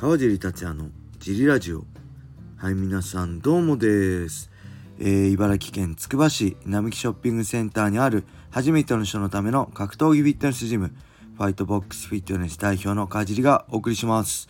川尻達也のジリラジオ。はい皆さんどうもです、えー茨城県つくば市並木ショッピングセンターにある初めての人のための格闘技フィットネスジムファイトボックスフィットネス代表の川尻がお送りします。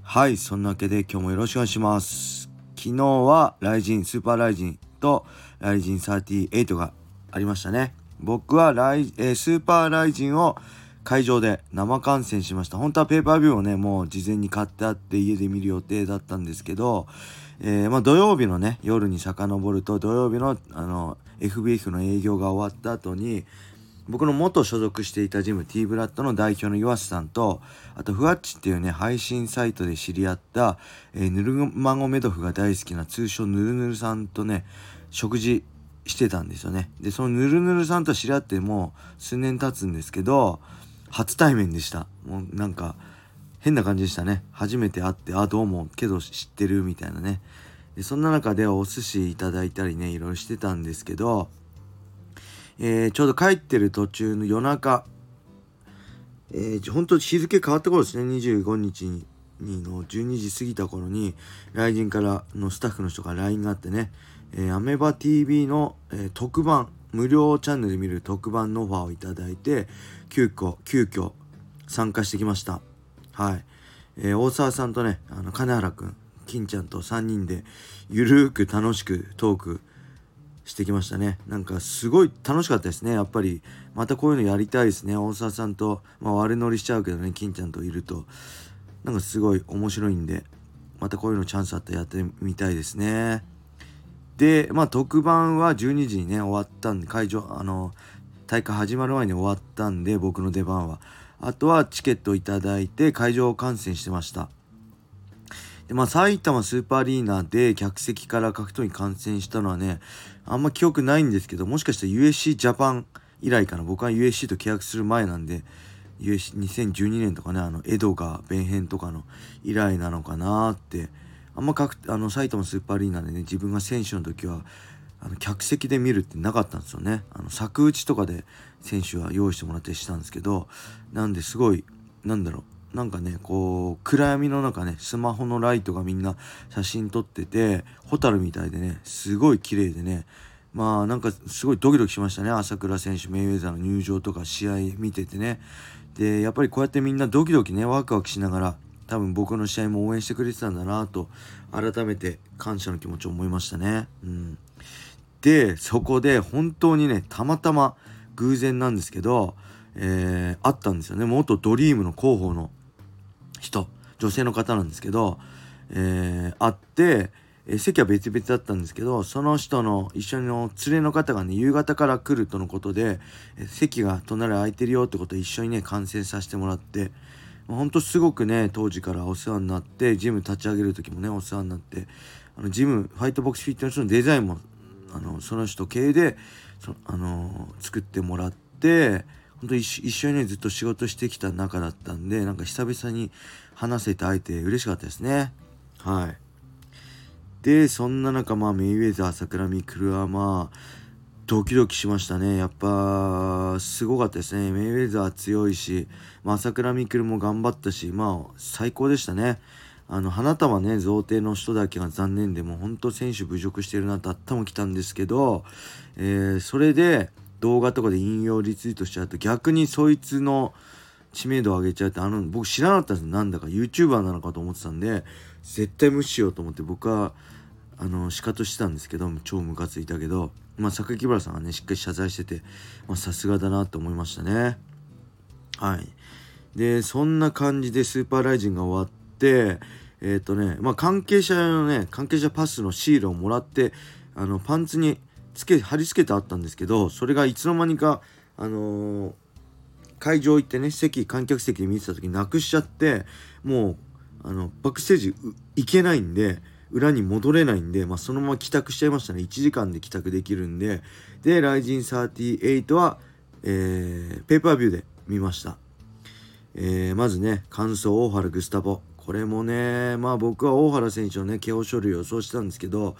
はいそんなわけで今日もよろしくお願いします。昨日はライジンスーパーライジンとライジン38がありましたね。僕はライ、えースーパーライジンを会場で生観戦しました。本当はペーパービューをねもう事前に買ってあって家で見る予定だったんですけど、えーまあ、土曜日のね夜に遡ると土曜日のあの FBF の営業が終わった後に僕の元所属していたジム T ブラッドの代表の岩瀬さんとあとふわっちっていうね配信サイトで知り合った、えーヌルマゴメドフが大好きな通称ヌルヌルさんとね食事してたんですよね。でそのヌルヌルさんと知り合ってもう数年経つんですけど初対面でした。もうなんか変な感じでしたね。初めて会ってあどうもけど知ってるみたいなね。でそんな中でお寿司いただいたりねいろいろしてたんですけどえーちょうど帰ってる途中の夜中、えー、本当日付変わった頃ですね。25日にの12時過ぎた頃に来人からのスタッフの人から LINE があってね、えーアメバ TV の、えー特番無料チャンネルで見る特番のオファーをいただいて急遽急遽参加してきました。はい、えー大沢さんとねあの金原くん金ちゃんと3人でゆるーく楽しくトークしてきましたね。なんかすごい楽しかったですね。やっぱりまたこういうのやりたいですね。大沢さんと、まあ、悪乗りしちゃうけどね金ちゃんといると。なんかすごい面白いんでまたこういうのチャンスあったらやってみたいですね。でまあ特番は12時にね終わったんで会場あの大会始まる前に終わったんで僕の出番は。あとはチケットをいただいて会場観戦してました。でまあ埼玉スーパーアリーナで客席から格闘技観戦したのはねあんま記憶ないんですけどもしかしたら USC ジャパン以来かな。僕は USC と契約する前なんで USC2012 年とかねあのエドガー弁編とかの以来なのかなってあんま格あの埼玉スーパーアリーナでね自分が選手の時はあの客席で見るってなかったんですよね。あの柵打ちとかで選手は用意してもらったりしたんですけどなんですごいなんだろうなんかねこう暗闇の中ねスマホのライトがみんな写真撮っててホタルみたいでねすごい綺麗でねまあなんかすごいドキドキしましたね。朝倉選手メイウェザーの入場とか試合見ててね。でやっぱりこうやってみんなドキドキねワクワクしながら多分僕の試合も応援してくれてたんだなと改めて感謝の気持ちを思いましたね。うん、でそこで本当にねたまたま偶然なんですけど、えー、会ったんですよね元ドリームの広報の人女性の方なんですけど、えー、会って、えー席は別々だったんですけどその人の一緒の連れの方がね夕方から来るとのことで、えー席が隣空いてるよってことを一緒にね観戦させてもらって。ほんとすごくね当時からお世話になってジム立ち上げる時もねお世話になってあのジムファイトボックスフィットネスのデザインもあのその人系でそあの作ってもらって本当一緒一緒にねずっと仕事してきた仲だったんでなんか久々に話せて会えて嬉しかったですね。はい。でそんな中まあメイウェザー桜見クルはまあドキドキしましたね。やっぱすごかったですね。メイウェザー強いし、まあ、朝倉未来も頑張ったしまあ最高でしたね。あの花束ね贈呈の人だけが残念でもう本当選手侮辱してるなと頭きたんですけど、えーそれで動画とかで引用リツイートしちゃうと逆にそいつの知名度を上げちゃうってあの僕知らなかったんですなんだか YouTuber なのかと思ってたんで絶対無視しようと思って僕はあのシカトしてたんですけど超ムカついたけど。まあ榊原さんがねしっかり謝罪しててまあさすがだなと思いましたね。はい。でそんな感じでスーパーライジンが終わってえっ、とねまあ関係者のね関係者パスのシールをもらってあのパンツにつけ貼り付けてあったんですけどそれがいつの間にかあのー会場行ってね席観客席で見てた時なくしちゃってもうあのバックステージ行けないんで裏に戻れないんで、まあ、そのまま帰宅しちゃいましたね。1時間で帰宅できるんで。で「ライジン38は」えーペーパービューで見ました、えーまずね感想大原グスタボ。これもねまあ僕は大原選手のね KO 処理を予想してたんですけど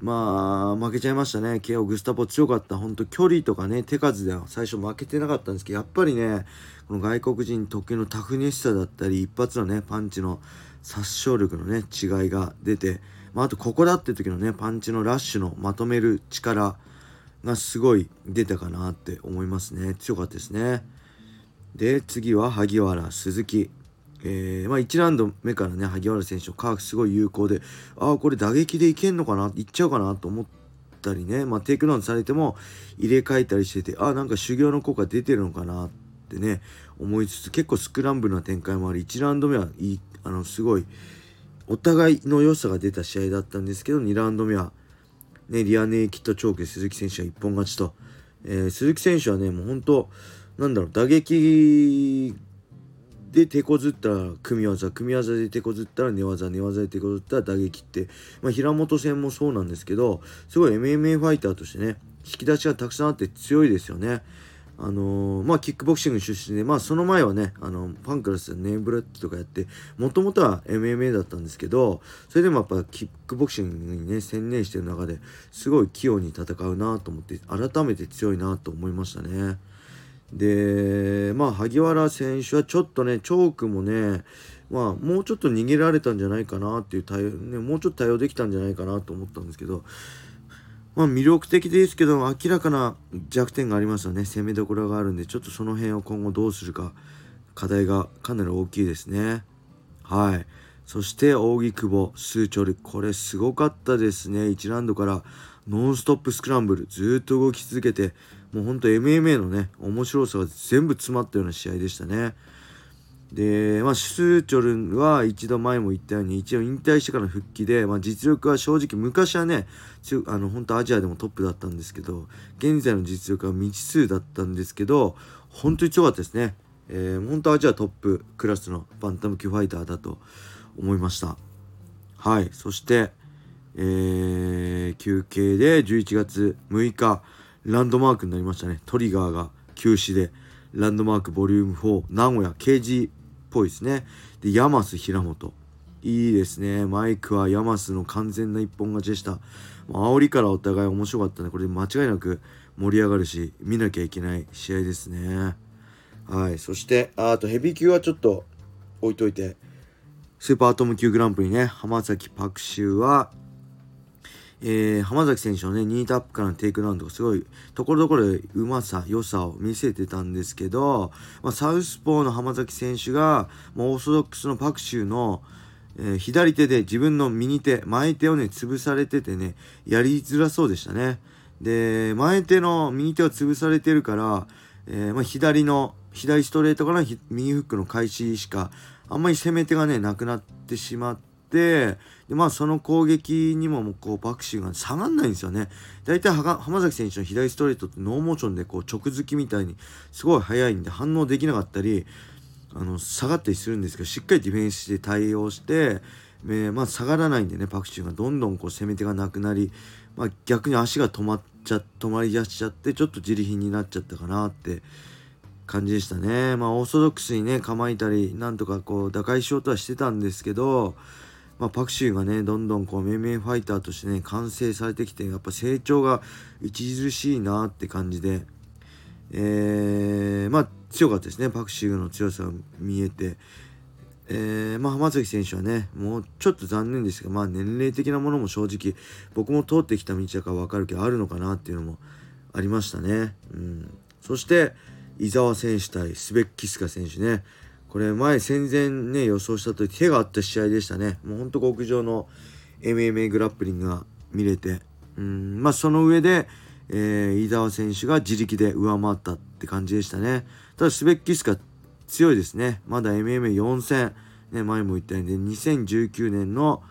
まあ負けちゃいましたね。KO グスタボ強かった。本当距離とかね手数では最初負けてなかったんですけどやっぱりねこの外国人特有のタフネスさだったり一発のねパンチの殺傷力のね違いが出て、まあ、あとここだって時のねパンチのラッシュのまとめる力がすごい出たかなって思いますね。強かったですね。で次は萩原鈴木。えー、まあ、1ラウンド目からね萩原選手のカーフすごい有効でああこれ打撃でいけんのかないっちゃうかなと思ったりね、まあ、テイクダウンされても入れ替えたりしててあなんか修行の効果出てるのかなってね思いつつ結構スクランブルな展開もあり1ラウンド目はいいあのすごいお互いの良さが出た試合だったんですけど2ラウンド目は、ね、リアネイキッドチョーク鈴木選手は一本勝ちと、えー、鈴木選手はねもう本当なんだろう打撃で手こずったら組み技組み技で手こずったら寝技寝技で手こずったら打撃って、まあ、平本戦もそうなんですけどすごい MMA ファイターとしてね引き出しがたくさんあって強いですよね。あのー、まあキックボクシング出身でまあその前はねあのパンクラスネームブレッドとかやってもともとは MMA だったんですけどそれでもやっぱキックボクシングにね専念してる中ですごい器用に戦うなと思って改めて強いなと思いましたね。でまあ萩原選手はちょっとねチョークもねまあもうちょっと逃げられたんじゃないかなっていう対応、ね、もうちょっと対応できたんじゃないかなと思ったんですけどまあ魅力的ですけど明らかな弱点がありますよね。攻めどころがあるんでちょっとその辺を今後どうするか。課題がかなり大きいですね。はい。そして扇久保数長これすごかったですね。1ラウンドからノンストップスクランブル。ずっと動き続けてもうほんと MMA のね面白さが全部詰まったような試合でしたね。でまあシューチョルンは一度前も言ったように一応引退してからの復帰で、まあ、実力は正直昔はねあの本当アジアでもトップだったんですけど現在の実力は未知数だったんですけど本当に強かったですね、えー、本当アジアトップクラスのバンタム級ファイターだと思いました。はい。そしてえー、休憩で11月6日ランドマークになりましたね。トリガーが休止で。ランドマークボリューム4名古屋 ケージ っぽいですね。でヤマス平本。いいですね。マイクはヤマスの完全な一本勝ちでした。煽りからお互い面白かったね。これで間違いなく盛り上がるし見なきゃいけない試合ですね。はい。そしてあとヘビー級はちょっと置いといてスーパーアトム級グランプリね。浜崎パク・シウはえー、浜崎選手のね、ニータップからのテイクダウンとかすごい、ところどころでうまさ、良さを見せてたんですけど、まあ、サウスポーの浜崎選手が、まあ、オーソドックスのパクシューの、えー、左手で自分の右手、前手をね、潰されててね、やりづらそうでしたね。で、前手の右手を潰されてるから、えー、まあ、左の、左ストレートから右フックの開始しか、あんまり攻め手がね、なくなってしまって、でまあその攻撃にもこうバクシーが下がんないんですよね大体浜崎選手の左ストレートってノーモーションでこう直づきみたいにすごい速いんで反応できなかったりあの下がったりするんですけどしっかりディフェンスで対応して、えー、まあ、下がらないんでねパクチーがどんどんこう攻め手がなくなり、まあ、逆に足が止まっちゃ止まりだしちゃってちょっと自利品になっちゃったかなって感じでしたね。まあオーソドックスにね構えたりなんとかこう打開しようとはしてたんですけどまあ、パクシーがねどんどんこう命名ファイターとしてね完成されてきてやっぱ成長が著しいなって感じで、えー、まあ強かったですね。パクシーの強さが見えて、えー、まあ、浜崎選手はねもうちょっと残念ですが、まあ、年齢的なものも正直僕も通ってきた道だから分かるけどあるのかなっていうのもありましたね。うん、そして伊沢選手対スベッキスカ選手ね。これ前戦前ね予想したと手があった試合でしたね。もうほんと極上の MMA グラップリングが見れて。うんまあその上で、えー、飯沢選手が自力で上回ったって感じでしたね。ただスベッキスカ強いですね。まだ MMA4 戦ね前も言ったように2019年の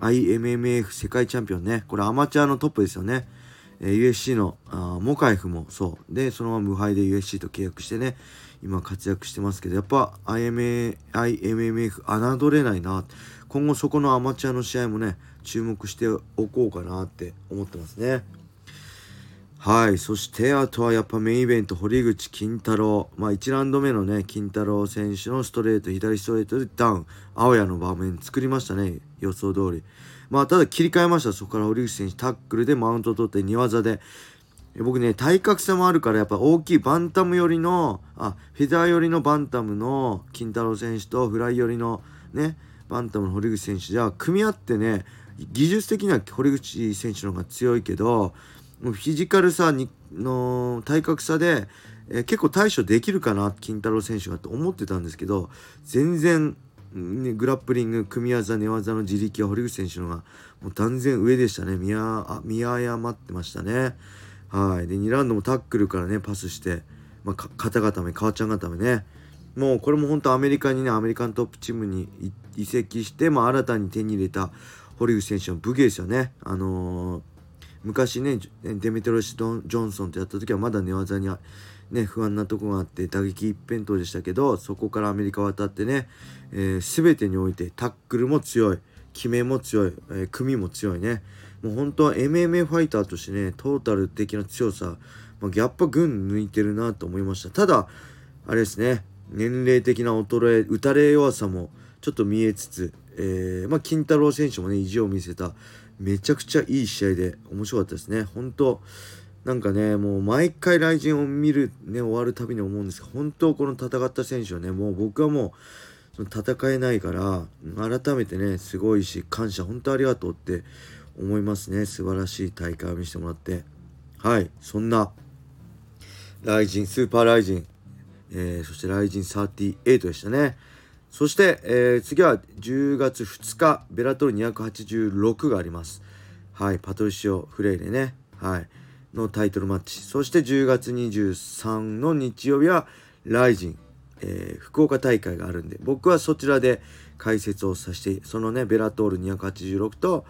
IMMF 世界チャンピオンね。これアマチュアのトップですよね。えー、USC のあモカイフもそう。でそのまま無敗で USC と契約してね。今活躍してますけどやっぱ imaimf 侮れないな。今後そこのアマチュアの試合もね注目しておこうかなって思ってますね。はいそしてあとはやっぱメインイベント堀口金太郎。まあ1ラウンド目のね金太郎選手のストレート左ストレートでダウン。青谷の場面作りましたね予想通り。まあただ切り替えました。そこから堀口選手タックルでマウント取って2技で僕ね体格差もあるからやっぱ大きいバンタム寄りのあフェザー寄りのバンタムの金太郎選手とフライ寄りのねバンタムの堀口選手。じゃ組み合ってね技術的には堀口選手の方が強いけどもうフィジカルさにの体格差で、えー、結構対処できるかな金太郎選手がと思ってたんですけど全然、ね、グラップリング組み技寝技の自力は堀口選手のがもう断然上でしたね。見見誤ってましたね。はい。で2ラウンドもタックルからねパスして、まあ、肩固め川ちゃん固めね。もうこれも本当アメリカにねアメリカントップチームに移籍して、まあ、新たに手に入れた堀口選手の武芸ですよね。あのー、昔ねデメトロシド・ジョンソンとやった時はまだ寝技にね、不安なとこがあって打撃一辺倒でしたけどそこからアメリカ渡ってね、えー、全てにおいてタックルも強い決めも強い、えー、組も強いね。もう本当は MMA ファイターとしてねトータル的な強さ、まあ、ギャップ群抜いてるなと思いました。ただあれですね年齢的な衰え打たれ弱さもちょっと見えつつ、えー、まあ、金太郎選手もね意地を見せためちゃくちゃいい試合で面白かったですね。本当なんかねもう毎回雷神を見るね終わるたびに思うんですが本当この戦った選手はねもう僕はもう戦えないから改めてねすごいし感謝本当ありがとうって思いますね。素晴らしい大会を見せてもらって。はい。そんな雷神スーパー雷神、えー、そして雷神38でしたね。そして、えー、次は10月2日ベラトル286があります。はい。パトリシオ・フレイレね。はい。のタイトルマッチ。そして10月23の日曜日はライジン、えー、福岡大会があるんで僕はそちらで解説をさせてそのねベラトール286と、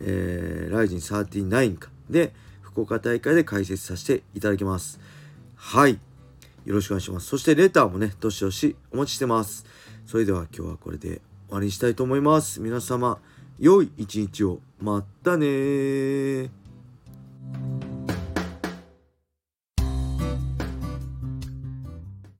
えー、ライジン39か。で福岡大会で解説させていただきます。はい。よろしくお願いします。そしてレターもねどしどしお待ちしてます。それでは今日はこれで終わりにしたいと思います。皆様良い一日を。またね